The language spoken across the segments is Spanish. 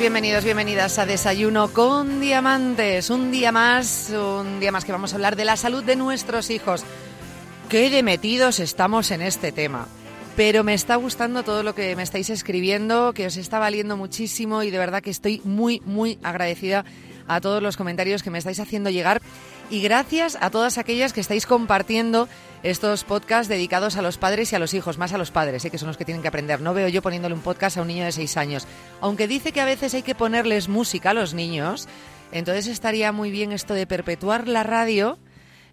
bienvenidos, bienvenidas a Desayuno con Diamantes. Un día más, un día más que vamos a hablar de la salud de nuestros hijos. Qué de metidos estamos en este tema. Pero me está gustando todo lo que me estáis escribiendo, que os está valiendo muchísimo y de verdad que estoy muy, muy agradecida a todos los comentarios que me estáis haciendo llegar y gracias a todas aquellas que estáis compartiendo estos podcasts dedicados a los padres y a los hijos, más a los padres, ¿eh? que son los que tienen que aprender. No veo yo poniéndole un podcast a un niño de seis años. Aunque dice que a veces hay que ponerles música a los niños, entonces estaría muy bien esto de perpetuar la radio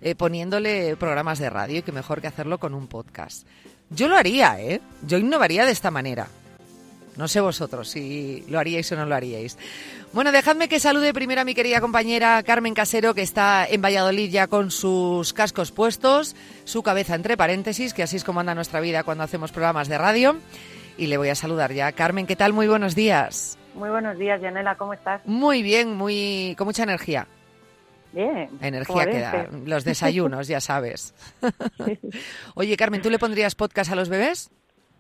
eh, poniéndole programas de radio y que mejor que hacerlo con un podcast. Yo lo haría, ¿eh? Yo innovaría de esta manera. No sé vosotros si lo haríais o no lo haríais. Bueno, dejadme que salude primero a mi querida compañera Carmen Casero, que está en Valladolid ya con sus cascos puestos, su cabeza entre paréntesis, que así es como anda nuestra vida cuando hacemos programas de radio. Y le voy a saludar ya. Carmen, ¿qué tal? Muy buenos días. Muy buenos días, Yanela, ¿cómo estás? Muy bien, muy con mucha energía. Bien. Energía que da. Los desayunos, ya sabes. Oye, Carmen, ¿tú le pondrías podcast a los bebés?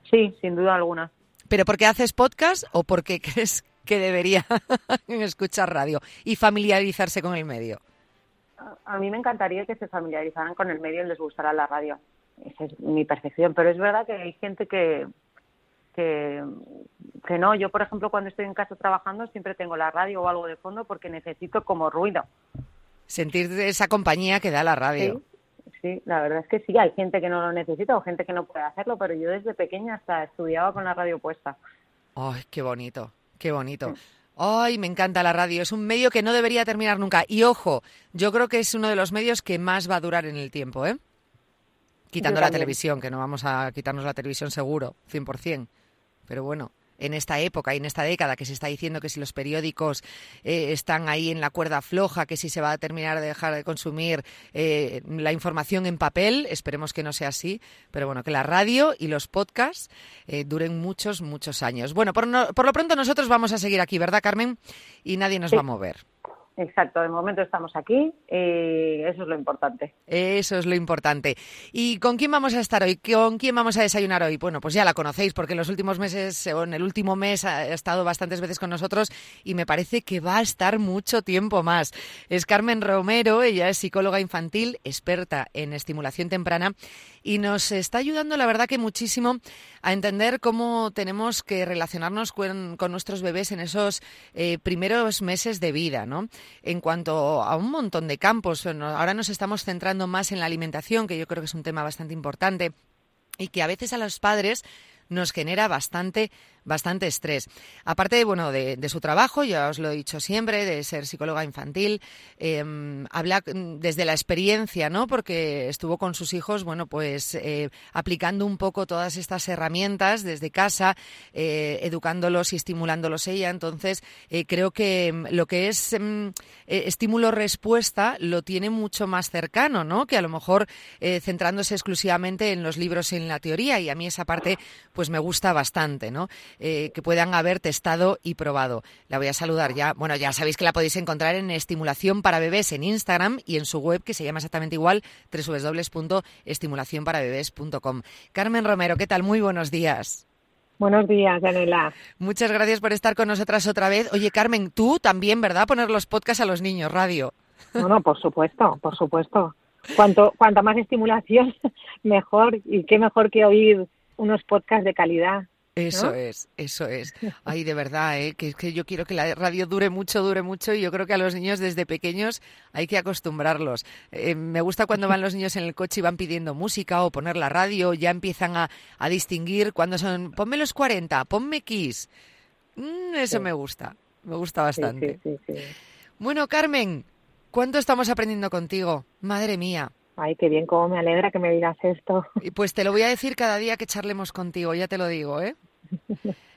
Sí, sin duda alguna. ¿Pero porque haces podcast o porque crees que debería escuchar radio y familiarizarse con el medio? A mí me encantaría que se familiarizaran con el medio y les gustara la radio. Esa es mi percepción. Pero es verdad que hay gente que, que, que no. Yo, por ejemplo, cuando estoy en casa trabajando siempre tengo la radio o algo de fondo porque necesito como ruido. Sentir esa compañía que da la radio. Sí, sí, la verdad es que sí. Hay gente que no lo necesita o gente que no puede hacerlo, pero yo desde pequeña hasta estudiaba con la radio puesta. ¡Ay, qué bonito! Qué bonito. Ay, me encanta la radio. Es un medio que no debería terminar nunca. Y ojo, yo creo que es uno de los medios que más va a durar en el tiempo, ¿eh? Quitando la televisión, que no vamos a quitarnos la televisión seguro, 100%. Pero bueno, en esta época y en esta década que se está diciendo que si los periódicos eh, están ahí en la cuerda floja, que si se va a terminar de dejar de consumir eh, la información en papel, esperemos que no sea así, pero bueno, que la radio y los podcasts eh, duren muchos, muchos años. Bueno, por, por, lo pronto nosotros vamos a seguir aquí, ¿verdad, Carmen? Y nadie nos sí. va a mover. Exacto, de momento estamos aquí y eso es lo importante. Eso es lo importante. ¿Y con quién vamos a estar hoy? ¿Con quién vamos a desayunar hoy? Bueno, pues ya la conocéis porque en los últimos meses, o en el último mes, ha estado bastantes veces con nosotros y me parece que va a estar mucho tiempo más. Es Carmen Romero, ella es psicóloga infantil, experta en estimulación temprana y nos está ayudando, la verdad, que muchísimo a entender cómo tenemos que relacionarnos con, con nuestros bebés en esos eh, primeros meses de vida, ¿no? En cuanto a un montón de campos. Ahora nos estamos centrando más en la alimentación, que yo creo que es un tema bastante importante y que a veces a los padres nos genera bastante bastante estrés. Aparte, bueno, de, su trabajo, ya os lo he dicho siempre, de ser psicóloga infantil, eh, habla desde la experiencia, ¿no? Porque estuvo con sus hijos, bueno, pues eh, aplicando un poco todas estas herramientas desde casa, eh, educándolos y estimulándolos ella. Entonces, eh, creo que lo que es mm, eh, estímulo-respuesta lo tiene mucho más cercano, ¿no? Que a lo mejor centrándose exclusivamente en los libros y en la teoría. Y a mí esa parte, pues me gusta bastante, ¿no? Eh, que puedan haber testado y probado. La voy a saludar ya. Bueno, ya sabéis que la podéis encontrar en Estimulación para Bebés en Instagram y en su web que se llama exactamente igual, www.estimulacionparabebés.com. Carmen Romero, ¿qué tal? Muy buenos días. Buenos días, Daniela. Muchas gracias por estar con nosotras otra vez. Oye, Carmen, tú también, ¿verdad? Poner los podcasts a los niños, radio. No, no, por supuesto, por supuesto. Cuanto, cuanta más estimulación, mejor. Y qué mejor que oír unos podcasts de calidad. Eso ¿no? es, eso es. Ay, de verdad, ¿eh? que es que yo quiero que la radio dure mucho, dure mucho y yo creo que a los niños desde pequeños hay que acostumbrarlos. Eh, me gusta cuando van los niños en el coche y van pidiendo música o poner la radio, ya empiezan a, a distinguir cuando son, ponme los 40, ponme Kiss. Mm, eso Sí. me gusta, me gusta bastante. Sí, sí. Bueno, Carmen, ¿cuánto estamos aprendiendo contigo? Madre mía. Ay, qué bien, cómo me alegra que me digas esto. Y Pues te lo voy a decir cada día que charlemos contigo, ya te lo digo, ¿eh?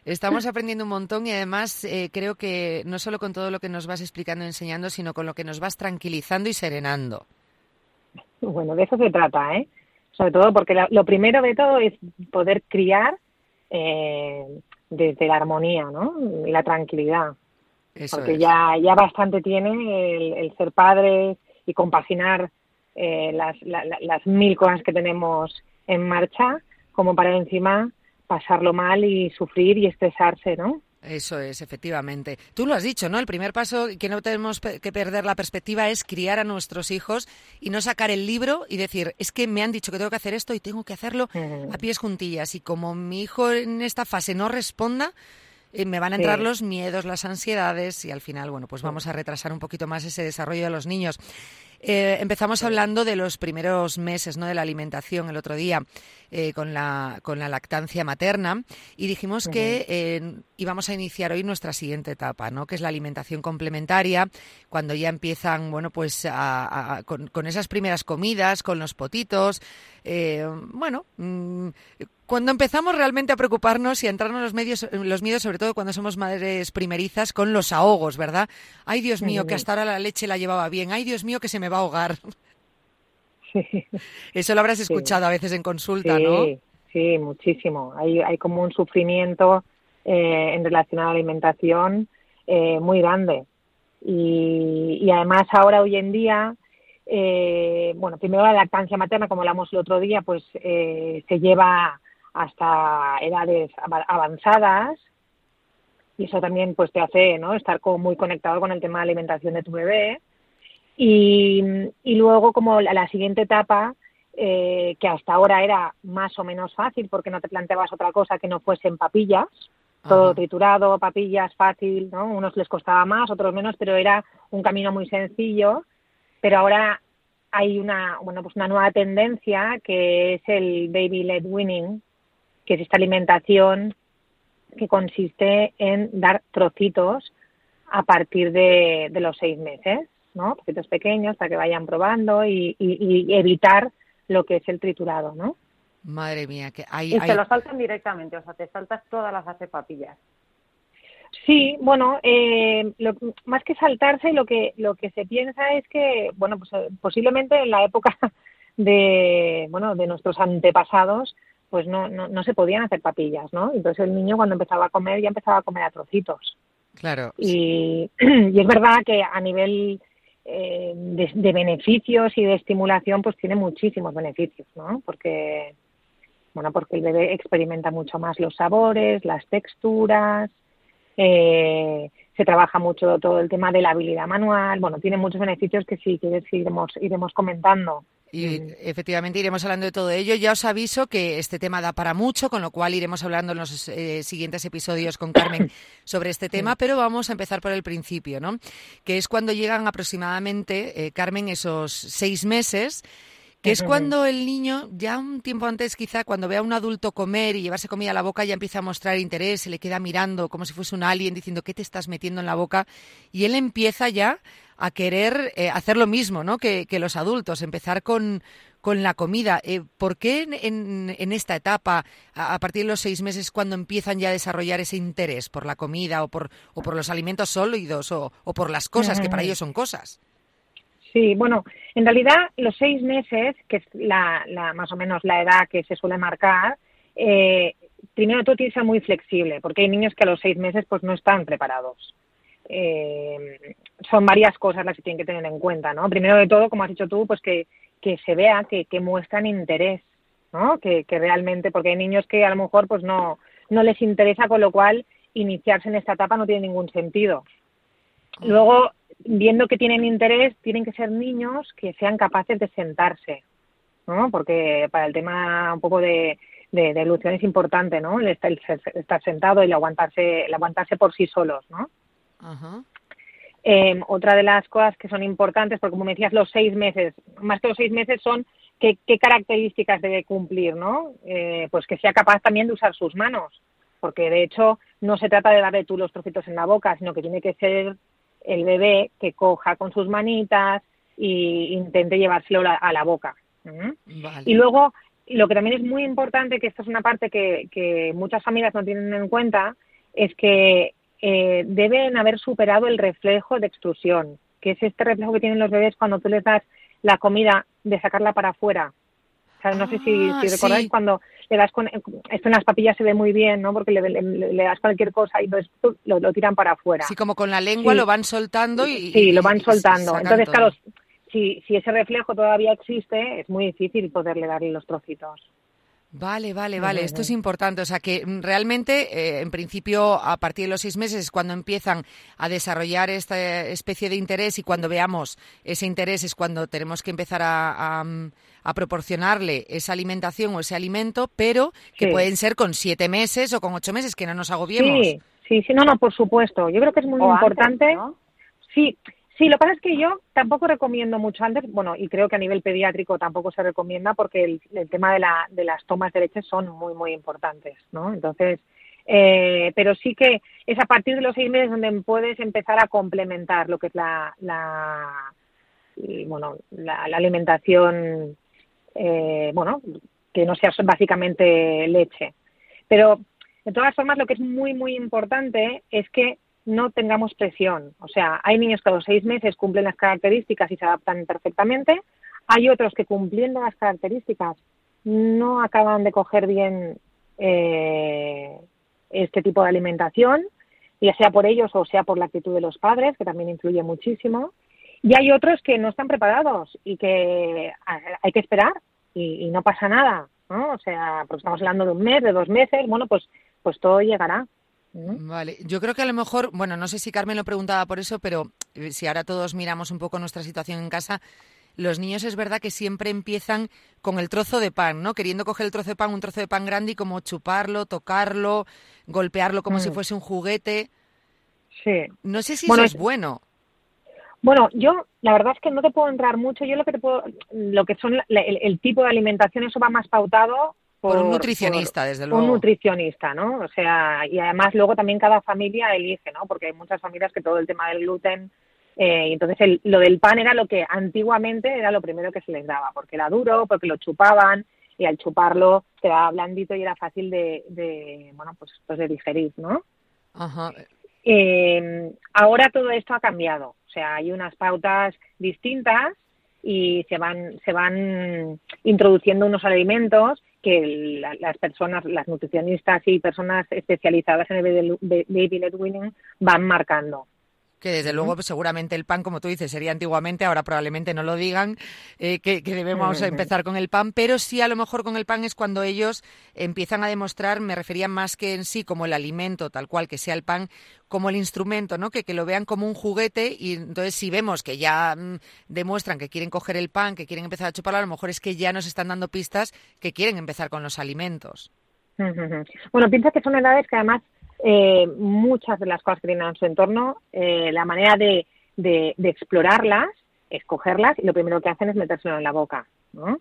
Estamos aprendiendo un montón y además eh, creo que no solo con todo lo que nos vas explicando y enseñando, sino con lo que nos vas tranquilizando y serenando. Bueno, de eso se trata, ¿eh? Sobre todo porque la- lo primero de todo es poder criar eh, desde la armonía, ¿no? Y la tranquilidad. Eso porque es. ya, ya bastante tiene el, el ser padres y compaginar eh, las, la- la- las mil cosas que tenemos en marcha como para encima pasarlo mal y sufrir y estresarse, ¿no? Eso es, efectivamente. Tú lo has dicho, ¿no? El primer paso que no tenemos que perder la perspectiva es criar a nuestros hijos y no sacar el libro y decir, es que me han dicho que tengo que hacer esto y tengo que hacerlo a pies juntillas. Y como mi hijo en esta fase no responda, eh, me van a entrar los miedos, las ansiedades y al final, bueno, pues vamos a retrasar un poquito más ese desarrollo de los niños. Eh, empezamos hablando de los primeros meses ¿no? de la alimentación el otro día eh, con, la, con la lactancia materna y dijimos que eh, íbamos a iniciar hoy nuestra siguiente etapa, ¿no? que es la alimentación complementaria, cuando ya empiezan bueno, pues con, con, esas primeras comidas, con los potitos. bueno, mm, cuando empezamos realmente a preocuparnos y a entrarnos los, medios, los miedos, sobre todo cuando somos madres primerizas, con los ahogos, ¿verdad? Ay, Dios mío, que hasta ahora la leche la llevaba bien. Ay, Dios mío, que se me va a ahogar. Sí. Eso lo habrás escuchado a veces en consulta, ¿no? Sí, muchísimo. Hay, hay como un sufrimiento eh, en relación a la alimentación eh, muy grande. Y, y, además ahora, hoy en día, eh, bueno, primero la lactancia materna, como hablamos el otro día, pues se lleva hasta edades avanzadas y eso también pues te hace no estar como muy conectado con el tema de alimentación de tu bebé y, y luego como la, siguiente etapa eh, que hasta ahora era más o menos fácil porque no te planteabas otra cosa que no fuesen papillas. Todo triturado papillas fácil no unos les costaba más otros menos pero era un camino muy sencillo. Pero ahora hay una bueno pues una nueva tendencia que es el baby led winning que es esta alimentación que consiste en dar trocitos a partir de, los seis meses, ¿no? Trocitos pequeños para que vayan probando y, evitar lo que es el triturado, ¿no? Madre mía, que hay... Y se lo saltan directamente, o sea, te saltas todas las hace papillas. Sí, bueno, eh, más que saltarse, lo que lo que se piensa es que, bueno, pues eh, posiblemente en la época de, bueno, de nuestros antepasados, pues no, no, no se podían hacer papillas, ¿no? Entonces el niño cuando empezaba a comer ya empezaba a comer a trocitos. Claro. Y, y es verdad que a nivel eh, de, beneficios y de estimulación, pues tiene muchísimos beneficios, ¿no? Porque, bueno, porque el bebé experimenta mucho más los sabores, las texturas, eh, se trabaja mucho todo el tema de la habilidad manual, bueno, tiene muchos beneficios que sí, que iremos, iremos comentando. Y efectivamente iremos hablando de todo ello. Ya os aviso que este tema da para mucho, con lo cual iremos hablando en los eh, siguientes episodios con Carmen sobre este tema, pero vamos a empezar por el principio, ¿no? Que es cuando llegan aproximadamente, eh, Carmen, esos seis meses que es cuando el niño, ya un tiempo antes quizá, cuando ve a un adulto comer y llevarse comida a la boca, ya empieza a mostrar interés, se le queda mirando como si fuese un alien diciendo, ¿qué te estás metiendo en la boca? Y él empieza ya a querer eh, hacer lo mismo ¿no? que, los adultos, empezar con, con la comida. Eh, ¿Por qué en, en, esta etapa, a, partir de los seis meses, cuando empiezan ya a desarrollar ese interés por la comida o por, o por los alimentos sólidos o, o por las cosas, que para ellos son cosas? Sí, bueno, en realidad los seis meses, que es la, la más o menos la edad que se suele marcar, eh, primero todo tiene que ser muy flexible, porque hay niños que a los seis meses pues no están preparados. Eh, son varias cosas las que tienen que tener en cuenta, ¿no? Primero de todo, como has dicho tú, pues que, que se vea que, que muestran interés, ¿no? Que, que realmente, porque hay niños que a lo mejor pues no, no les interesa, con lo cual iniciarse en esta etapa no tiene ningún sentido. Luego, viendo que tienen interés, tienen que ser niños que sean capaces de sentarse, ¿no? Porque para el tema un poco de, de, evolución es importante, ¿no? El estar, sentado y el aguantarse, el aguantarse por sí solos, ¿no? Eh, otra de las cosas que son importantes, porque como me decías, los seis meses, más que los seis meses son qué, qué características debe cumplir, ¿no? Eh, pues que sea capaz también de usar sus manos, porque de hecho no se trata de darle tú los trocitos en la boca, sino que tiene que ser el bebé que coja con sus manitas e intente llevárselo a la boca. Y luego, lo que también es muy importante, que esta es una parte que, que muchas familias no tienen en cuenta, es que eh, deben haber superado el reflejo de extrusión, que es este reflejo que tienen los bebés cuando tú les das la comida de sacarla para afuera. O sea, no sé si, si ah, recordáis cuando le das con esto en las papillas se ve muy bien, ¿no? Porque le, das cualquier cosa y entonces lo, tiran para afuera. Sí, como con la lengua lo van soltando y sí, lo van soltando. Entonces, claro, si, si ese reflejo todavía existe, es muy difícil poderle darle los trocitos. Vale, vale, vale. Esto es importante. O sea que mm, realmente, eh, en principio, a partir de los seis meses es cuando empiezan a desarrollar esta especie de interés y cuando veamos ese interés es cuando tenemos que empezar a, mm, proporcionarle esa alimentación o ese alimento, pero que pueden ser con siete meses o con ocho meses, que no nos agobiemos. Sí, sí, sí, no, no, por supuesto. Yo creo que es muy importante. Sí, Sí, lo que pasa es que yo tampoco recomiendo mucho antes, bueno, y creo que a nivel pediátrico tampoco se recomienda porque el, tema de, la, de las tomas de leche son muy, muy importantes, ¿no? Entonces, eh, pero sí que es a partir de los seis meses donde puedes empezar a complementar lo que es la, la bueno, la, alimentación, eh, bueno, que no sea básicamente leche. Pero, de todas formas, lo que es muy, muy importante es que no tengamos presión. O sea, hay niños que a los seis meses cumplen las características y se adaptan perfectamente. Hay otros que cumpliendo las características no acaban de coger bien eh, este tipo de alimentación, ya sea por ellos o sea por la actitud de los padres, que también influye muchísimo. Y hay otros que no están preparados y que hay que esperar y, no pasa nada, ¿no? O sea, porque estamos hablando de un mes, de dos meses, bueno, pues, pues todo llegará. Vale, yo creo que a lo mejor, bueno, no sé si Carmen lo preguntaba por eso, pero eh, si ahora todos miramos un poco nuestra situación en casa, los niños es verdad que siempre empiezan con el trozo de pan, ¿no? Queriendo coger el trozo de pan, un trozo de pan grande y como chuparlo, tocarlo, golpearlo como si mm. fuese un juguete. Sí. No sé si eso es bueno. Bueno, yo la verdad es que no te puedo entrar mucho. Yo lo que te puedo, lo que son el tipo de alimentación, eso va más pautado por, un nutricionista, desde luego. Un nutricionista, ¿no? O sea, y además luego también cada familia elige, ¿no? Porque hay muchas familias que todo el tema del gluten, eh, y entonces el, lo del pan era lo que antiguamente era lo primero que se les daba, porque era duro, porque lo chupaban, y al chuparlo quedaba blandito y era fácil de, de bueno, pues, pues de digerir, ¿no? Ajá. Eh, ahora todo esto ha cambiado, o sea, hay unas pautas distintas y se van, se van introduciendo unos alimentos que las personas, las nutricionistas y personas especializadas en el baby led winning van marcando que desde luego pues, seguramente el pan, como tú dices, sería antiguamente, ahora probablemente no lo digan, eh, que, debemos empezar con el pan, pero sí a lo mejor con el pan es cuando ellos empiezan a demostrar, me refería más que en sí como el alimento, tal cual que sea el pan, como el instrumento, ¿no? Que, que lo vean como un juguete y entonces si vemos que ya mm, demuestran que quieren coger el pan, que quieren empezar a chuparlo, a lo mejor es que ya nos están dando pistas que quieren empezar con los alimentos. Bueno, piensa que son edades que además eh, muchas de las cosas que tienen en su entorno, eh, la manera de, de, explorarlas es cogerlas y lo primero que hacen es metérselo en la boca, ¿no?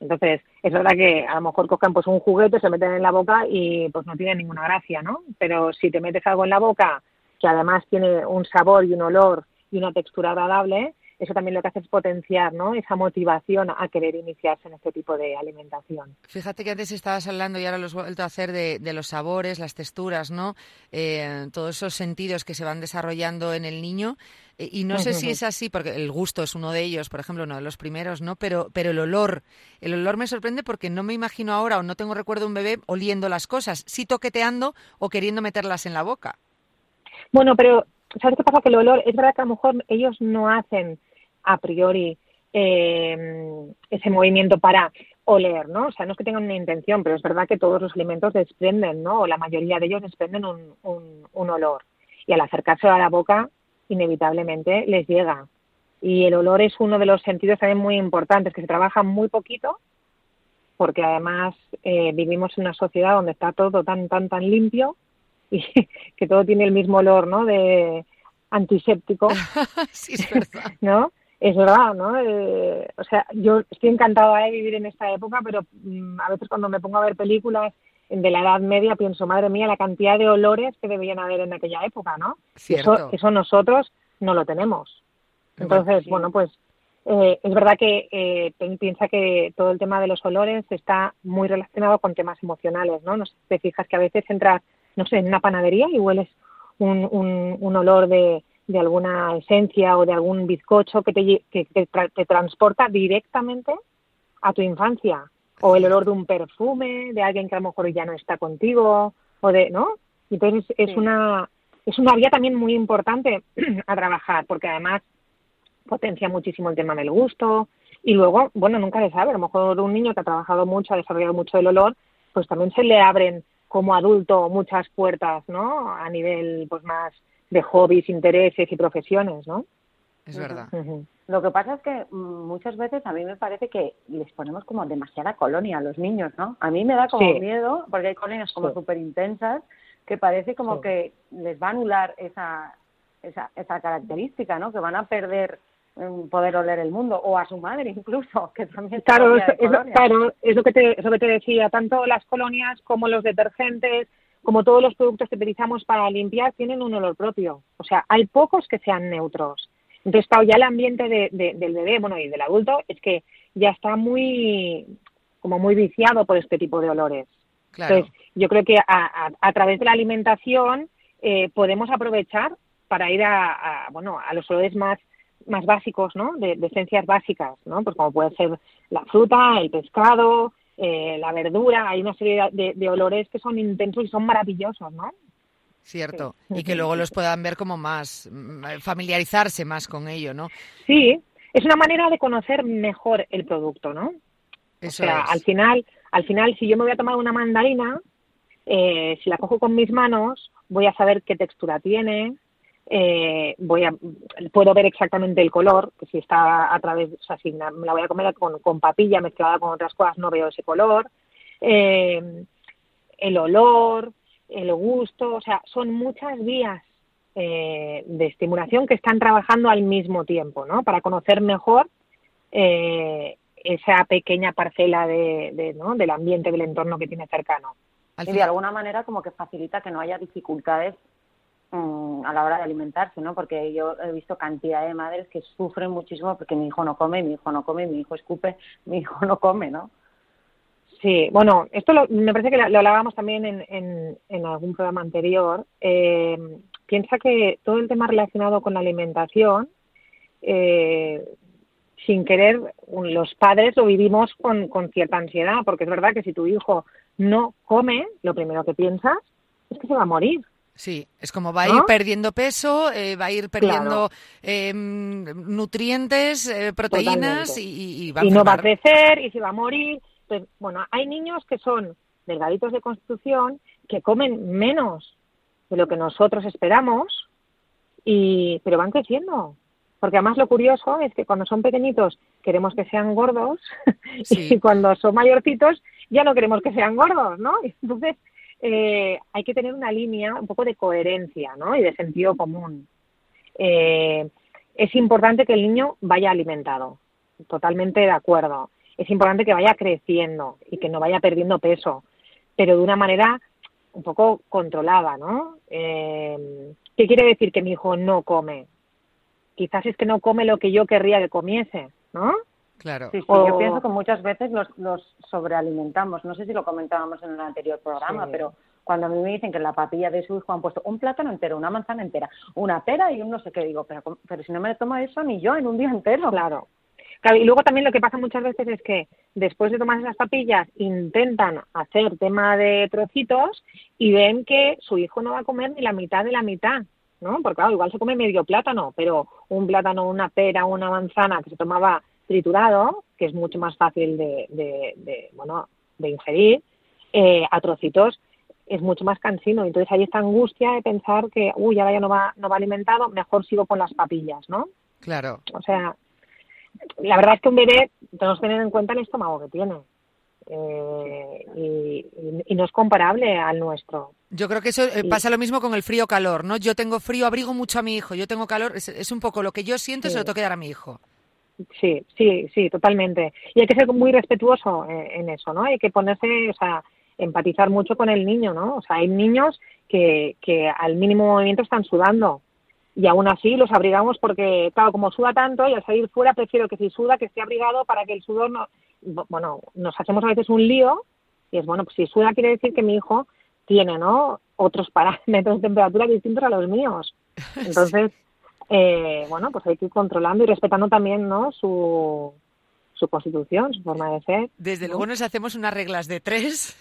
Entonces, es verdad que a lo mejor cogen pues un juguete, se meten en la boca y pues no tiene ninguna gracia, ¿no? Pero si te metes algo en la boca que además tiene un sabor y un olor y una textura agradable, eso también lo que hace es potenciar ¿no? esa motivación a querer iniciarse en este tipo de alimentación. Fíjate que antes estabas hablando y ahora lo has vuelto a hacer de, los sabores, las texturas, ¿no? Eh, todos esos sentidos que se van desarrollando en el niño. Eh, y no sé si es así, porque el gusto es uno de ellos, por ejemplo, uno de los primeros, ¿no? Pero, pero el olor, el olor me sorprende porque no me imagino ahora o no tengo recuerdo de un bebé oliendo las cosas, sí toqueteando o queriendo meterlas en la boca. Bueno, pero ¿sabes qué pasa? Que el olor, es verdad que a lo mejor ellos no hacen a priori eh, ese movimiento para oler, ¿no? O sea, no es que tengan una intención, pero es verdad que todos los alimentos desprenden, ¿no? O la mayoría de ellos desprenden un, un, olor. Y al acercarse a la boca, inevitablemente les llega. Y el olor es uno de los sentidos también muy importantes, que se trabaja muy poquito, porque además eh, vivimos en una sociedad donde está todo tan, tan, tan limpio y que todo tiene el mismo olor, ¿no? De antiséptico. sí, es verdad. ¿No? Es verdad, ¿no? Eh, o sea, yo estoy encantada de vivir en esta época, pero mm, a veces cuando me pongo a ver películas de la Edad Media pienso, madre mía, la cantidad de olores que debían haber en aquella época, ¿no? Eso, eso nosotros no lo tenemos. Entonces, bueno, pues eh, es verdad que eh, piensa que todo el tema de los olores está muy relacionado con temas emocionales, ¿no? No sé, te fijas que a veces entras, no sé, en una panadería y hueles un, un, un olor de, de alguna esencia o de algún bizcocho que te, que, te transporta directamente a tu infancia. O el olor de un perfume de alguien que a lo mejor ya no está contigo o de no entonces es una es una vía también muy importante a trabajar porque además potencia muchísimo el tema del gusto. Y luego, bueno, nunca se sabe, a lo mejor un niño que ha trabajado mucho, ha desarrollado mucho el olor, pues también se le abren como adulto muchas puertas, ¿no? A nivel, pues más de hobbies, intereses y profesiones, ¿no? Es verdad. Lo que pasa es que mm, muchas veces a mí me parece que les ponemos como demasiada colonia a los niños, ¿no? A mí me da como miedo, porque hay colonias como súper intensas, que parece como que les va a anular esa, esa, esa característica, ¿no? Que van a perder mm, poder oler el mundo o a su madre incluso que también claro es, claro es lo que te es lo que te decía tanto las colonias como los detergentes como todos los productos que utilizamos para limpiar tienen un olor propio o sea hay pocos que sean neutros entonces, claro, ya el ambiente de, del bebé, bueno, y del adulto, es que ya está muy, como muy viciado por este tipo de olores. Entonces, yo creo que a, a, través de la alimentación eh, podemos aprovechar para ir a, bueno, a los olores más más básicos, ¿no? De, esencias básicas, ¿no? Pues como puede ser la fruta, el pescado, eh, la verdura, hay una serie de, de, olores que son intensos y son maravillosos, ¿no? Cierto, y que luego los puedan ver como más, mm, familiarizarse más con ello, ¿no? Sí, es una manera de conocer mejor el producto, ¿no? Eso o sea, al final, al final, si yo me voy a tomar una mandarina, eh, si la cojo con mis manos, voy a saber qué textura tiene, eh, voy a, puedo ver exactamente el color, que si está a través, o sea, si me la voy a comer con, con papilla mezclada con otras cosas, no veo ese color, eh, el olor, el gusto, o sea, son muchas vías eh, de estimulación que están trabajando al mismo tiempo, ¿no? Para conocer mejor eh, esa pequeña parcela de, ¿no? del ambiente, del entorno que tiene cercano. Y de alguna manera como que facilita que no haya dificultades a la hora de alimentarse, ¿no? Porque yo he visto cantidad de madres que sufren muchísimo porque mi hijo no come, mi hijo no come, mi hijo escupe, mi hijo no come, ¿no? Sí, bueno, esto me parece que lo, hablábamos también en, en, algún programa anterior. Eh, piensa que todo el tema relacionado con la alimentación, eh, sin querer, los padres lo vivimos con, con cierta ansiedad, porque es verdad que si tu hijo no come, lo primero que piensas es que se va a morir. Sí, es como va a ir perdiendo peso, eh, va a ir perdiendo em, nutrientes, proteínas y, va a y no va a crecer y se va a morir. Bueno, hay niños que son delgaditos de constitución que comen menos de lo que nosotros esperamos, y, pero van creciendo. Porque además lo curioso es que cuando son pequeñitos queremos que sean gordos y cuando son mayorcitos ya no queremos que sean gordos, ¿no? Entonces eh, hay que tener una línea, un poco de coherencia, ¿no? Y de sentido común. Eh, es importante que el niño vaya alimentado, totalmente de acuerdo es importante que vaya creciendo y que no vaya perdiendo peso, pero de una manera un poco controlada, ¿no? Eh, ¿Qué quiere decir que mi hijo no come? Quizás es que no come lo que yo querría que comiese, ¿no? Claro. Sí, sí, yo pienso que muchas veces los, los sobrealimentamos. No sé si lo comentábamos en el anterior programa, pero cuando a mí me dicen que en la papilla de su hijo han puesto un plátano entero, una manzana entera, una pera y un no sé qué, digo, pero, pero si no me tomo eso ni yo en un día entero. Claro, y luego también lo que pasa muchas veces es que después de tomar esas papillas intentan hacer tema de trocitos y ven que su hijo no va a comer ni la mitad de la mitad, ¿no? Porque claro, igual se come medio plátano, pero un plátano, una pera, una manzana que se tomaba triturado, que es mucho más fácil de, de, bueno, de ingerir, eh, a trocitos es mucho más cansino. Entonces hay esta angustia de pensar que, uy, ahora ya no va, no va alimentado, mejor sigo con las papillas, ¿no? Claro. O sea, la verdad es que un bebé tenemos que tener en cuenta el estómago que tiene. Eh, y, no es comparable al nuestro. Yo creo que eso eh, pasa lo mismo con el frío-calor, ¿no? Yo tengo frío, abrigo mucho a mi hijo, yo tengo calor, es, un poco lo que yo siento, se lo tengo que dar a mi hijo. Sí, sí, sí, totalmente. Y hay que ser muy respetuoso eh, en eso, ¿no? Hay que ponerse, o sea, empatizar mucho con el niño, ¿no? O sea, hay niños que, que al mínimo movimiento están sudando y aún así los abrigamos porque, claro, como suda tanto y al salir fuera prefiero que si suda que esté abrigado para que el sudor no... Bueno, nos hacemos a veces un lío y es, bueno, pues si suda quiere decir que mi hijo tiene, ¿no? Otros parámetros de temperatura distintos a los míos. Entonces, eh, bueno, pues hay que ir controlando y respetando también, ¿no? Su, su constitución, su forma de ser. Desde luego nos hacemos unas reglas de tres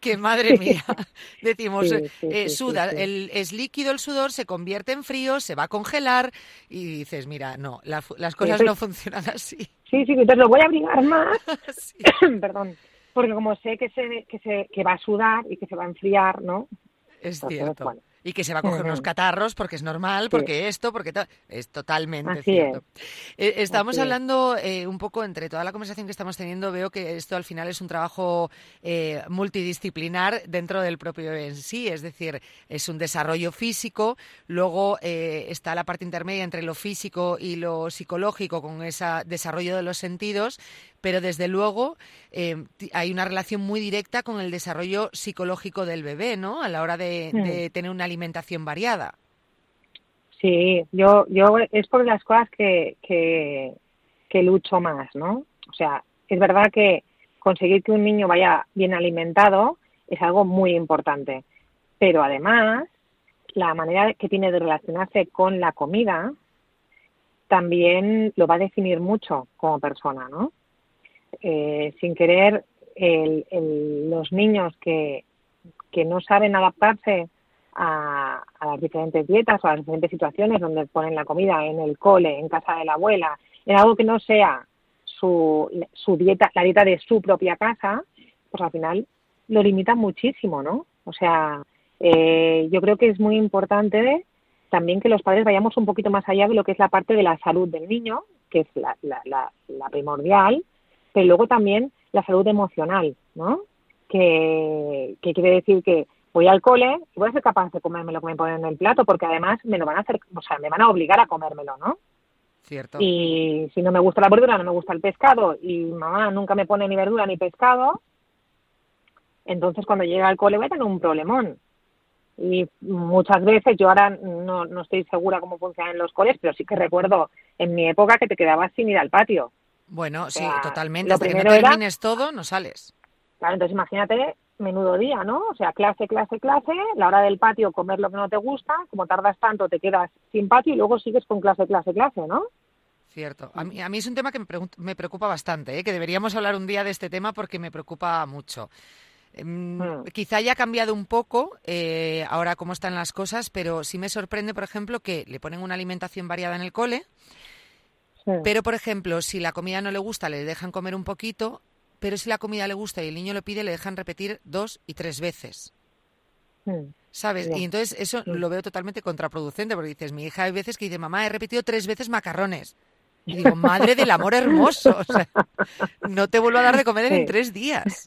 que madre mía, decimos, eh, suda, el, es líquido el sudor, se convierte en frío, se va a congelar y dices, mira, no, las cosas no funcionan así. Sí, sí, entonces lo voy a abrigar más. Perdón. Porque como sé que se, que se que va a sudar y que se va a enfriar, ¿no? Es cierto y que se va a coger unos catarros porque es normal, porque esto, porque es totalmente cierto. Eh, estamos hablando eh, un poco entre toda la conversación que estamos teniendo, veo que esto al final es un trabajo eh, multidisciplinar dentro del propio en sí, es decir, es un desarrollo físico, luego está la parte intermedia entre lo físico y lo psicológico con ese desarrollo de los sentidos, pero desde luego eh, hay una relación muy directa con el desarrollo psicológico del bebé, ¿no? A la hora de, tener una alimentación variada. Sí, yo, yo es por las cosas que, que, que lucho más, ¿no? O sea, es verdad que conseguir que un niño vaya bien alimentado es algo muy importante, pero además la manera que tiene de relacionarse con la comida también lo va a definir mucho como persona, ¿no? Eh, sin querer, los niños que, que no saben adaptarse a, las diferentes dietas o a las diferentes situaciones donde ponen la comida en el cole, en casa de la abuela, en algo que no sea su, su dieta, la dieta de su propia casa, pues al final lo limitan muchísimo, ¿no? O sea, eh, yo creo que es muy importante también que los padres vayamos un poquito más allá de lo que es la parte de la salud del niño, que es la, la, la primordial, pero luego también la salud emocional, ¿no? Que, quiere decir que voy al cole y voy a ser capaz de comerme lo que me ponen en el plato, porque además me lo van a hacer, o sea, me van a obligar a comérmelo, ¿no? Cierto. Y si no me gusta la verdura, no me gusta el pescado, y mamá nunca me pone ni verdura ni pescado, entonces cuando llega al cole voy a tener un problemón. Y muchas veces, yo ahora no, no estoy segura cómo funcionan los coles, pero sí que recuerdo en mi época que te quedabas sin ir al patio. Bueno, sí, totalmente. Hasta que no termines todo, no sales. Claro, entonces imagínate menudo día, ¿no? O sea, clase, clase, clase, la hora del patio comer lo que no te gusta, como tardas tanto te quedas sin patio y luego sigues con clase, clase, clase, ¿no? Cierto. A mí, a mí es un tema que me, preocupa bastante, ¿eh? que deberíamos hablar un día de este tema porque me preocupa mucho. Em, hmm. Quizá haya cambiado un poco eh, ahora cómo están las cosas, pero sí me sorprende, por ejemplo, que le ponen una alimentación variada en el cole pero, por ejemplo, si la comida no le gusta, le dejan comer un poquito, pero si la comida le gusta y el niño lo pide, le dejan repetir dos y tres veces. ¿Sabes? Y entonces eso lo veo totalmente contraproducente, porque dices, mi hija hay veces que dice, mamá, he repetido tres veces macarrones. Y digo, madre del amor hermoso, o sea, no te vuelvo a dar de comer en tres días.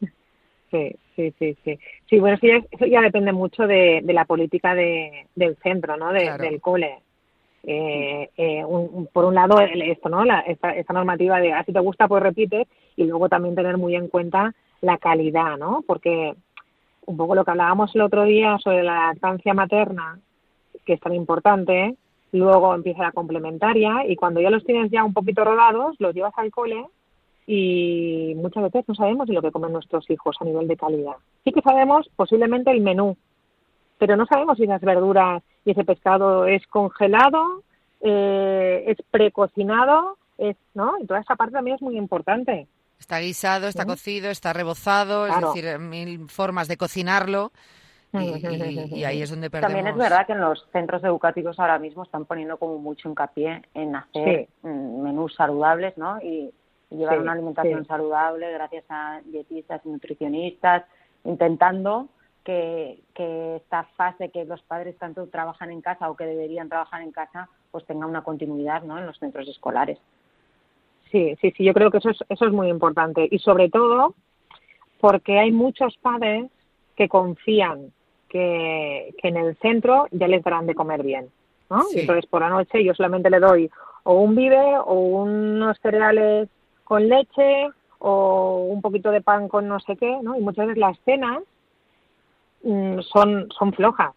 Sí, sí, sí, sí. Sí, bueno, eso ya, depende mucho de, la política de, del centro, ¿no? Del cole eh, eh, por un lado esto no la, esta, normativa de ah, te gusta pues repite y luego también tener muy en cuenta la calidad no porque un poco lo que hablábamos el otro día sobre la lactancia materna que es tan importante luego empieza la complementaria y cuando ya los tienes ya un poquito rodados los llevas al cole y muchas veces no sabemos lo que comen nuestros hijos a nivel de calidad. Sí que sabemos posiblemente el menú pero no sabemos si esas verduras y ese pescado es congelado, eh, es precocinado, es, ¿no? Y toda esa parte también es muy importante. Está guisado, está cocido, está rebozado, es decir, mil formas de cocinarlo. Y, ahí es donde perdemos. También es verdad que en los centros educativos ahora mismo están poniendo como mucho hincapié en hacer menús saludables, ¿no? Y, llevar una alimentación saludable gracias a dietistas y nutricionistas, intentando que, que esta fase que los padres tanto trabajan en casa o que deberían trabajar en casa, pues tenga una continuidad ¿no? en los centros escolares. Sí, sí, sí, yo creo que eso es, eso es muy importante. Y sobre todo porque hay muchos padres que confían que, que en el centro ya les darán de comer bien. ¿no? Entonces por la noche yo solamente le doy o un vive o unos cereales con leche o un poquito de pan con no sé qué, ¿no? Y muchas veces las cenas son, son flojas,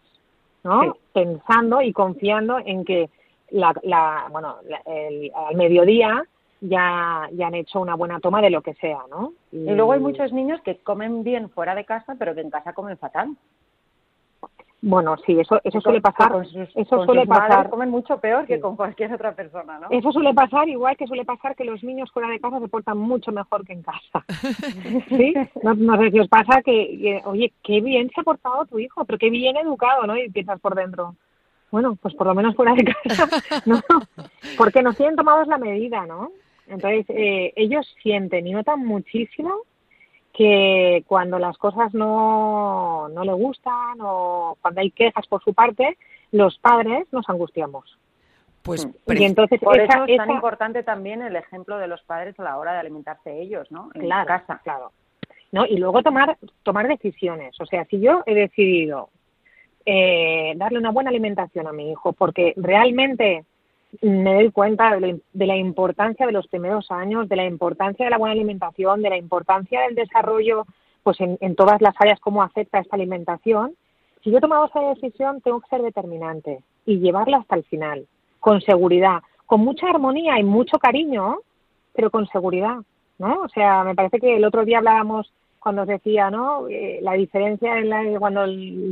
¿no? Pensando y confiando en que la, la bueno, al mediodía ya, ya han hecho una buena toma de lo que sea, ¿no? Y... y luego hay muchos niños que comen bien fuera de casa, pero que en casa comen fatal. Bueno, sí, eso, eso suele pasar. eso suele pasar. comen mucho peor que con cualquier otra persona, ¿no? Eso suele pasar, igual que suele pasar que los niños fuera de casa se portan mucho mejor que en casa. ¿Sí? No, sé si os pasa que, oye, qué bien se ha portado tu hijo, pero qué bien educado, ¿no? Y piensas por dentro. Bueno, pues por lo menos fuera de casa, ¿no? Porque nos tienen tomados la medida, ¿no? Entonces, eh, ellos sienten y notan muchísimo que cuando las cosas no, no le gustan o cuando hay quejas por su parte, los padres nos angustiamos. Pues y entonces por eso es tan importante también el ejemplo de los padres a la hora de alimentarse ellos, ¿no? En casa. Claro. ¿No? Y luego tomar tomar decisiones. O sea, si yo he decidido eh, darle una buena alimentación a mi hijo, porque realmente me doy cuenta de, la importancia de los primeros años, de la importancia de la buena alimentación, de la importancia del desarrollo pues en, en todas las áreas, cómo afecta esta alimentación. Si yo he tomado esa decisión, tengo que ser determinante y llevarla hasta el final, con seguridad, con mucha armonía y mucho cariño, pero con seguridad, ¿no? O sea, me parece que el otro día hablábamos cuando os decía, ¿no? Eh, la diferencia en la, cuando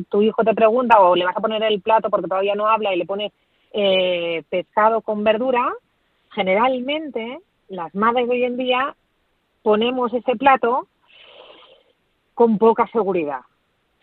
tu hijo te pregunta o le vas a poner el plato porque todavía no habla y le pones eh, pescado con verdura, generalmente las madres de hoy en día ponemos ese plato con poca seguridad.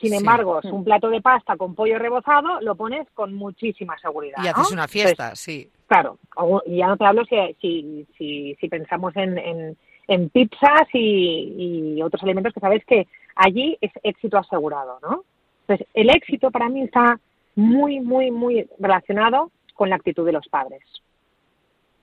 Sin embargo, si un plato de pasta con pollo rebozado lo pones con muchísima seguridad. Y haces una fiesta, sí. Claro, y ya no te hablo si, si, si, pensamos en, en, en pizzas y, y, otros alimentos que sabes que allí es éxito asegurado, ¿no? Entonces, el éxito para mí está muy, muy, muy relacionado con la actitud de los padres.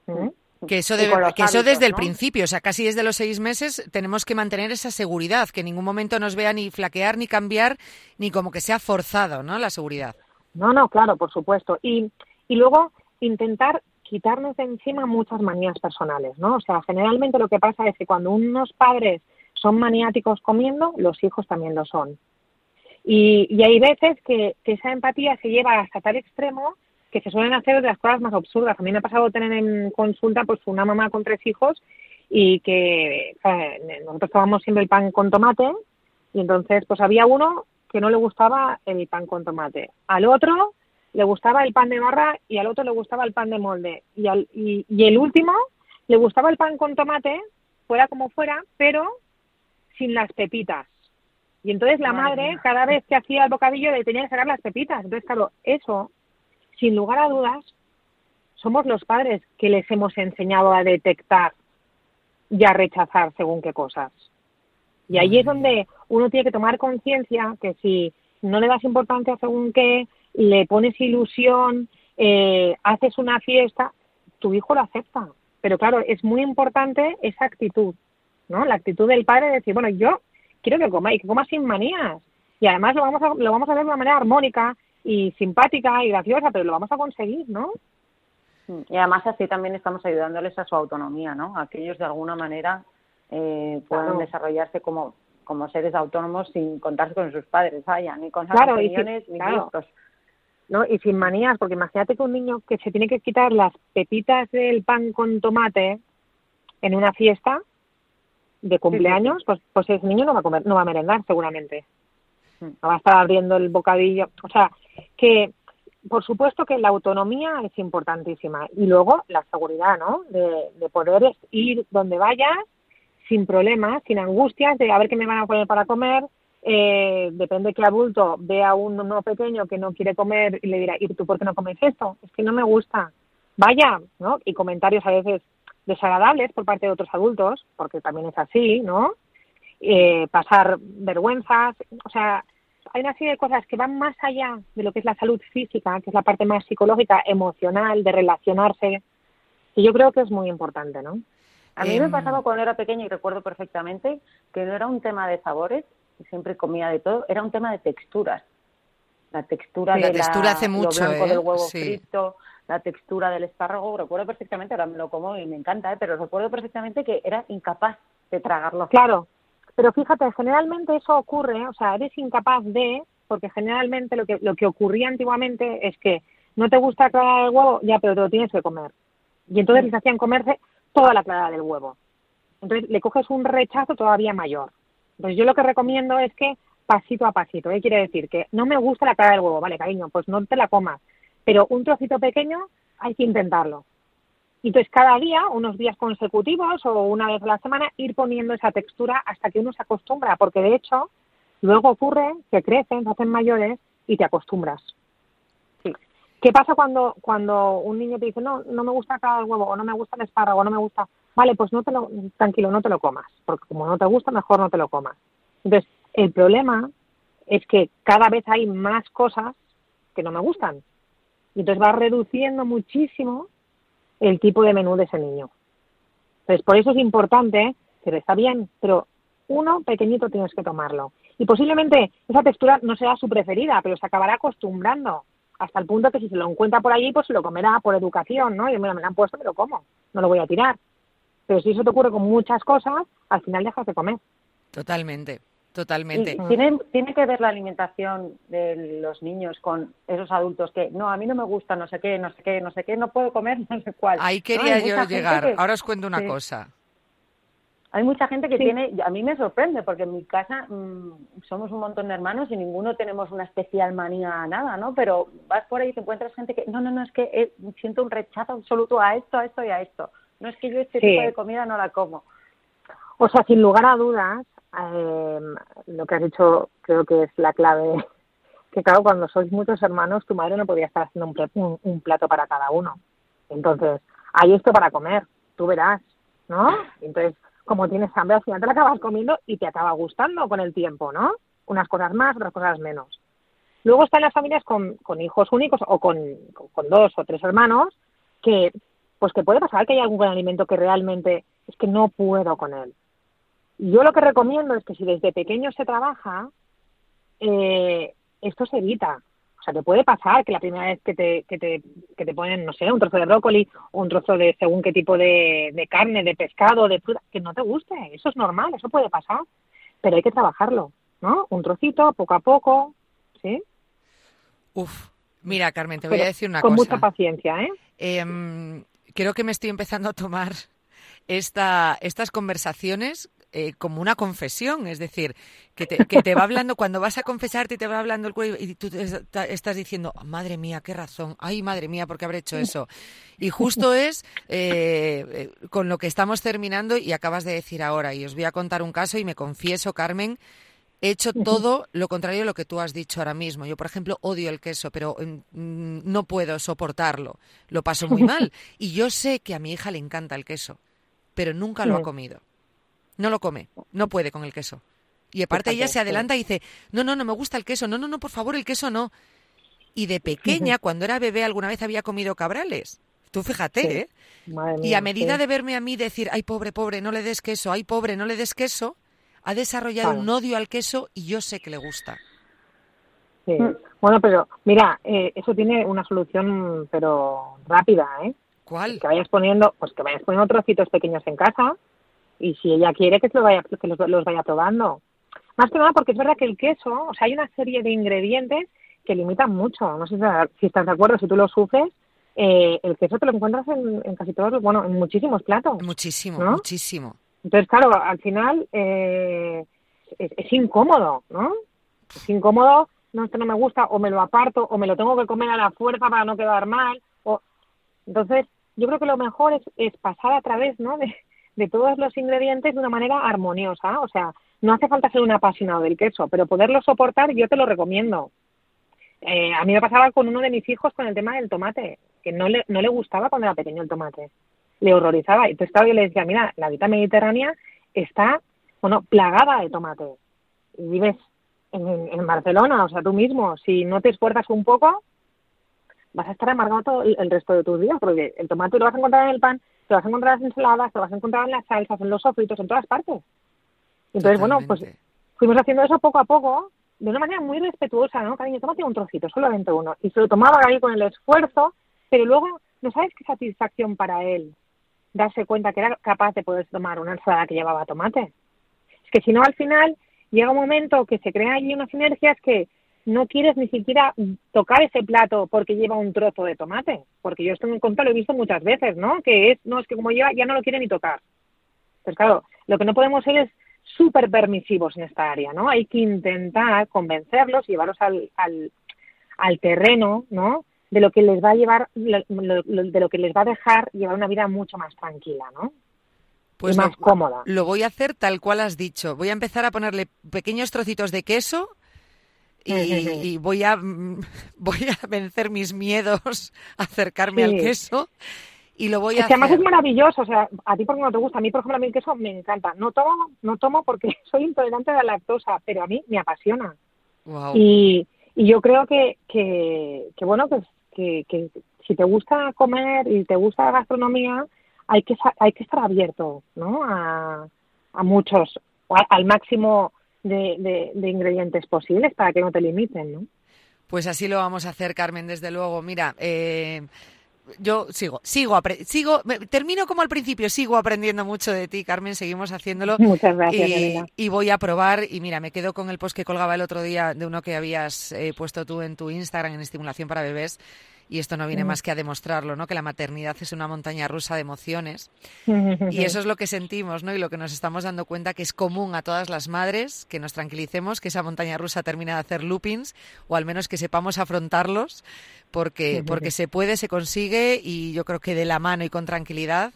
¿Mm? Que eso, que eso desde el principio, o sea, casi desde los seis meses tenemos que mantener esa seguridad, que en ningún momento nos vea ni flaquear, ni cambiar, ni como que sea forzado, ¿no? La seguridad. No, no, claro, por supuesto. Y, y luego intentar quitarnos de encima muchas manías personales, ¿no? O sea, generalmente lo que pasa es que cuando unos padres son maniáticos comiendo, los hijos también lo son. Y, y hay veces que, que esa empatía se lleva hasta tal extremo que se suelen hacer de las cosas más absurdas. A mí me ha pasado tener en consulta pues una mamá con tres hijos y que nosotros tomamos siempre el pan con tomate y entonces pues había uno que no le gustaba el pan con tomate. Al otro le gustaba el pan de barra y al otro le gustaba el pan de molde. Y, al, y, el último le gustaba el pan con tomate, fuera como fuera, pero sin las pepitas. Y entonces la madre, cada vez que hacía el bocadillo, le tenía que sacar las pepitas. Entonces, claro, eso sin lugar a dudas, somos los padres que les hemos enseñado a detectar y a rechazar según qué cosas. Y ahí es donde uno tiene que tomar conciencia que si no le das importancia según qué, le pones ilusión, eh, haces una fiesta, tu hijo lo acepta. Pero claro, es muy importante esa actitud, ¿no? La actitud del padre de decir, bueno, yo quiero que coma y que coma sin manías. Y además lo vamos a, lo vamos a ver de una manera armónica y simpática y graciosa, pero lo vamos a conseguir, ¿no? Y además así también estamos ayudándoles a su autonomía, ¿no? A que ellos de alguna manera eh, puedan desarrollarse como, como seres autónomos sin contarse con sus padres, vaya, ni con sus opiniones ni gustos. ¿no? Y sin manías, porque imagínate que un niño que se tiene que quitar las pepitas del pan con tomate en una fiesta de cumpleaños, pues pues ese niño no va a comer, no va a merendar seguramente. No va a estar abriendo el bocadillo. O sea, que por supuesto que la autonomía es importantísima y luego la seguridad, ¿no? De, de poder ir donde vayas sin problemas, sin angustias de a ver qué me van a poner para comer. Eh, depende que adulto vea a un uno pequeño que no quiere comer y le dirá, ¿y tú por qué no comes esto? Es que no me gusta. Vaya, ¿no? Y comentarios a veces desagradables por parte de otros adultos, porque también es así, ¿no? Eh, pasar vergüenzas, o sea, hay una serie de cosas que van más allá de lo que es la salud física, que es la parte más psicológica, emocional, de relacionarse, y yo creo que es muy importante, ¿no? A mí me em. pasaba cuando era pequeña y recuerdo perfectamente que no era un tema de sabores, siempre comía de todo, era un tema de texturas. La textura, de la textura hace mucho, lo blanco del ¿eh? huevo frito, la textura del espárrago, recuerdo perfectamente, ahora me lo como y me encanta, ¿eh? pero recuerdo perfectamente que era incapaz de tragarlo. Claro, pero fíjate, generalmente eso ocurre, o sea, eres incapaz de, porque generalmente lo que, lo que ocurría antiguamente es que no te gusta la clara del huevo, ya, pero te lo tienes que comer. Y entonces les hacían comerse toda la clara del huevo. Entonces le coges un rechazo todavía mayor. Entonces yo lo que recomiendo es que pasito a pasito, ¿eh? quiere decir que no me gusta la clara del huevo, vale, cariño, pues no te la comas, pero un trocito pequeño hay que intentarlo. Y entonces cada día, unos días consecutivos o una vez a la semana, ir poniendo esa textura hasta que uno se acostumbra, porque de hecho luego ocurre que crecen, se hacen mayores y te acostumbras. Sí. ¿Qué pasa cuando, cuando un niño te dice, no, no me gusta cada huevo, o no me gusta el espárrago, o no me gusta? vale, pues no te lo, tranquilo, no te lo comas, porque como no te gusta, mejor no te lo comas. Entonces, el problema es que cada vez hay más cosas que no me gustan. Y entonces va reduciendo muchísimo el tipo de menú de ese niño. Entonces, por eso es importante, pero está bien, pero uno pequeñito tienes que tomarlo. Y posiblemente esa textura no sea su preferida, pero se acabará acostumbrando hasta el punto que si se lo encuentra por allí, pues se lo comerá por educación, ¿no? Y me lo han puesto, me lo como, no lo voy a tirar. Pero si eso te ocurre con muchas cosas, al final dejas de comer. Totalmente. Totalmente. ¿Tiene, ¿Tiene que ver la alimentación de los niños con esos adultos que no, a mí no me gusta no sé qué, no sé qué, no sé qué, no puedo comer no sé cuál? Ahí quería yo llegar. Ahora os cuento una cosa. Hay mucha gente que tiene, a mí me sorprende, porque en mi casa mmm, somos un montón de hermanos y ninguno tenemos una especial manía a nada, ¿no? Pero vas por ahí y te encuentras gente que, no, no, no, es que eh, siento un rechazo absoluto a esto, a esto y a esto. No es que yo este tipo de comida no la como. O sea, sin lugar a dudas, eh, lo que has dicho creo que es la clave. Que claro, cuando sois muchos hermanos, tu madre no podía estar haciendo un, un plato para cada uno. Entonces, hay esto para comer, tú verás, ¿no? Entonces, como tienes hambre, al final te la acabas comiendo y te acaba gustando con el tiempo, ¿no? Unas cosas más, otras cosas menos. Luego están las familias con, hijos únicos o con, con, dos o tres hermanos que, pues que puede pasar que hay algún alimento que realmente es que no puedo con él. Yo lo que recomiendo es que si desde pequeño se trabaja, eh, esto se evita. O sea, te puede pasar que la primera vez que te, que te, que te ponen, no sé, un trozo de brócoli o un trozo de según qué tipo de, de carne, de pescado, de fruta, que no te guste. Eso es normal, eso puede pasar. Pero hay que trabajarlo, ¿no? Un trocito, poco a poco, ¿sí? Uf, mira, Carmen, te voy a decir una cosa. Con mucha paciencia, ¿eh? ¿eh? Creo que me estoy empezando a tomar esta, estas conversaciones eh, como una confesión, es decir, que te, que te va hablando, cuando vas a confesarte y te va hablando el cuello y tú estás diciendo, madre mía, qué razón, ay, madre mía, ¿por qué habré hecho eso? Y justo es eh, eh, con lo que estamos terminando y acabas de decir ahora, y os voy a contar un caso y me confieso, Carmen, he hecho todo lo contrario a lo que tú has dicho ahora mismo. Yo, por ejemplo, odio el queso, pero mm, no puedo soportarlo. Lo paso muy mal. Y yo sé que a mi hija le encanta el queso, pero nunca lo ha comido no lo come, no puede con el queso. Y aparte ella se adelanta y dice, no, no, no me gusta el queso, no, no, no, por favor, el queso no. Y de pequeña, cuando era bebé, alguna vez había comido cabrales. Tú fíjate, ¿eh? y a medida de verme a mí decir, ay, pobre, pobre, no le des queso, ay, pobre, no le des queso, ha desarrollado un odio al queso y yo sé que le gusta. Sí. Mm. Bueno, pero mira, eh, eso tiene una solución, pero rápida, ¿eh? ¿Cuál? Que vayas poniendo, pues que vayas poniendo trocitos pequeños en casa y si ella quiere que, vaya, que los, los, vaya probando. Más que nada porque es verdad que el queso, o sea, hay una serie de ingredientes que limitan mucho. No sé si, estás de acuerdo, si tú lo sufres, eh, el queso te lo encuentras en, en, casi todos, bueno, en muchísimos platos. Muchísimo, muchísimo. Entonces, claro, al final eh, es, es, incómodo, ¿no? Es incómodo, no, esto no me gusta, o me lo aparto, o me lo tengo que comer a la fuerza para no quedar mal. O... Entonces, yo creo que lo mejor es, es pasar a través, ¿no? De, de todos los ingredientes de una manera armoniosa. O sea, no hace falta ser un apasionado del queso, pero poderlo soportar yo te lo recomiendo. Eh, a mí me pasaba con uno de mis hijos con el tema del tomate, que no le, no le gustaba cuando era pequeño el tomate. Le horrorizaba. Y entonces, claro, yo le decía, mira, la dieta mediterránea está, bueno, plagada de tomate. Y vives en, en Barcelona, o sea, tú mismo, si no te esfuerzas un poco, vas a estar amargado todo el resto de tus días, porque el tomate lo vas a encontrar en el pan, te vas a encontrar en las ensaladas, te vas a encontrar en las salsas, en los sofritos, en todas partes. Entonces, bueno, pues fuimos haciendo eso poco a poco, de una manera muy respetuosa, ¿no? Cariño, tómate un trocito, solamente uno. Y se lo tomaba ahí con el esfuerzo, pero luego, ¿no sabes qué satisfacción para él darse cuenta que era capaz de poder tomar una ensalada que llevaba tomate? Es que si no, al final llega un momento que se crea allí unas sinergias que no quieres ni siquiera tocar ese plato porque lleva un trozo de tomate, porque yo esto en contra lo he visto muchas veces, ¿no? Que es, no, es que como lleva, ya no lo quiere ni tocar. Pues claro, lo que no podemos ser es súper permisivos en esta área, ¿no? Hay que intentar convencerlos, llevarlos al, al, al terreno, ¿no? De lo que les va a llevar, de lo que les va a dejar llevar una vida mucho más tranquila, ¿no? Pues y más cómoda. Lo voy a hacer tal cual has dicho. Voy a empezar a ponerle pequeños trocitos de queso y, voy a voy a vencer mis miedos, acercarme al queso y lo voy a es que además es maravilloso, o sea, a ti porque no te gusta, a mí por ejemplo a mí el queso me encanta. No tomo, no tomo porque soy intolerante a la lactosa, pero a mí me apasiona. Y, y yo creo que, que, que bueno, pues que, que si te gusta comer y te gusta la gastronomía, hay que hay que estar abierto, ¿no? A, a muchos, al máximo de, de, ingredientes posibles para que no te limiten, ¿no? Pues así lo vamos a hacer, Carmen, desde luego. Mira, eh, yo sigo, sigo, sigo, termino como al principio, sigo aprendiendo mucho de ti, Carmen, seguimos haciéndolo. Muchas gracias. Y, voy a probar, y mira, me quedo con el post que colgaba el otro día de uno que habías eh, puesto tú en tu Instagram en estimulación para bebés, y esto no viene más que a demostrarlo, ¿no? Que la maternidad es una montaña rusa de emociones y eso es lo que sentimos, ¿no? Y lo que nos estamos dando cuenta que es común a todas las madres que nos tranquilicemos, que esa montaña rusa termina de hacer loopings o al menos que sepamos afrontarlos porque porque se puede, se consigue y yo creo que de la mano y con tranquilidad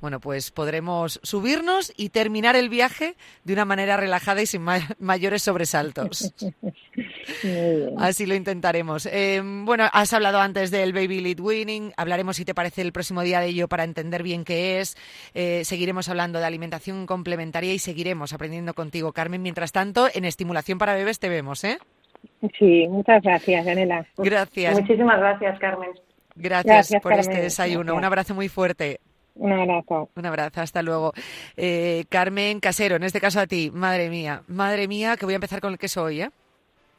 bueno, pues podremos subirnos y terminar el viaje de una manera relajada y sin mayores sobresaltos. Así lo intentaremos. Em, bueno, has hablado antes del Baby Lead Winning. Hablaremos, si te parece, el próximo día de ello para entender bien qué es. Eh, seguiremos hablando de alimentación complementaria y seguiremos aprendiendo contigo, Carmen. Mientras tanto, en estimulación para bebés te vemos, ¿eh? Sí, muchas gracias, Daniela. Gracias. Muchísimas gracias, Carmen. Gracias, por este desayuno. Un abrazo muy fuerte. Un abrazo. Un abrazo, hasta luego. Eh, Carmen Casero, en este caso a ti, madre mía, madre mía, que voy a empezar con el queso hoy, ¿eh?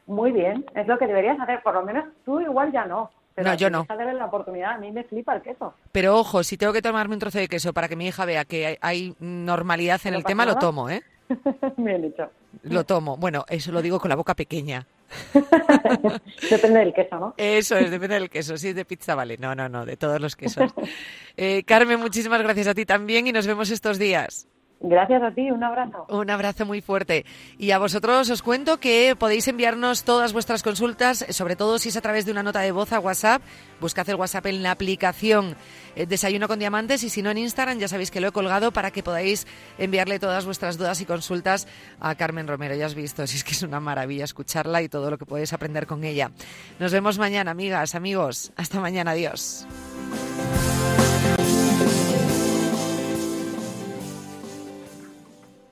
Muy bien, es lo que deberías hacer, por lo menos tú igual ya no. Pero no, yo no. de la oportunidad, a mí me flipa el queso. Pero ojo, si tengo que tomarme un trozo de queso para que mi hija vea que hay normalidad en el tema, lo tomo, ¿eh? Bien dicho. Lo tomo. Bueno, eso lo digo con la boca pequeña. depende del queso, ¿no? Eso es, depende del queso. Si es de pizza, vale. No, no, no, de todos los quesos. Eh, Carmen, muchísimas gracias a ti también y nos vemos estos días. Gracias a ti, un abrazo. Un abrazo muy fuerte. Y a vosotros os cuento que podéis enviarnos todas vuestras consultas, sobre todo si es a través de una nota de voz a WhatsApp. Buscad el WhatsApp en la aplicación eh, Desayuno con Diamantes y si no en Instagram ya sabéis que lo he colgado para que podáis enviarle todas vuestras dudas y consultas a Carmen Romero. Ya has visto, si es que es una maravilla escucharla y todo lo que podéis aprender con ella. Nos vemos mañana, amigas, amigos. Hasta mañana, adiós.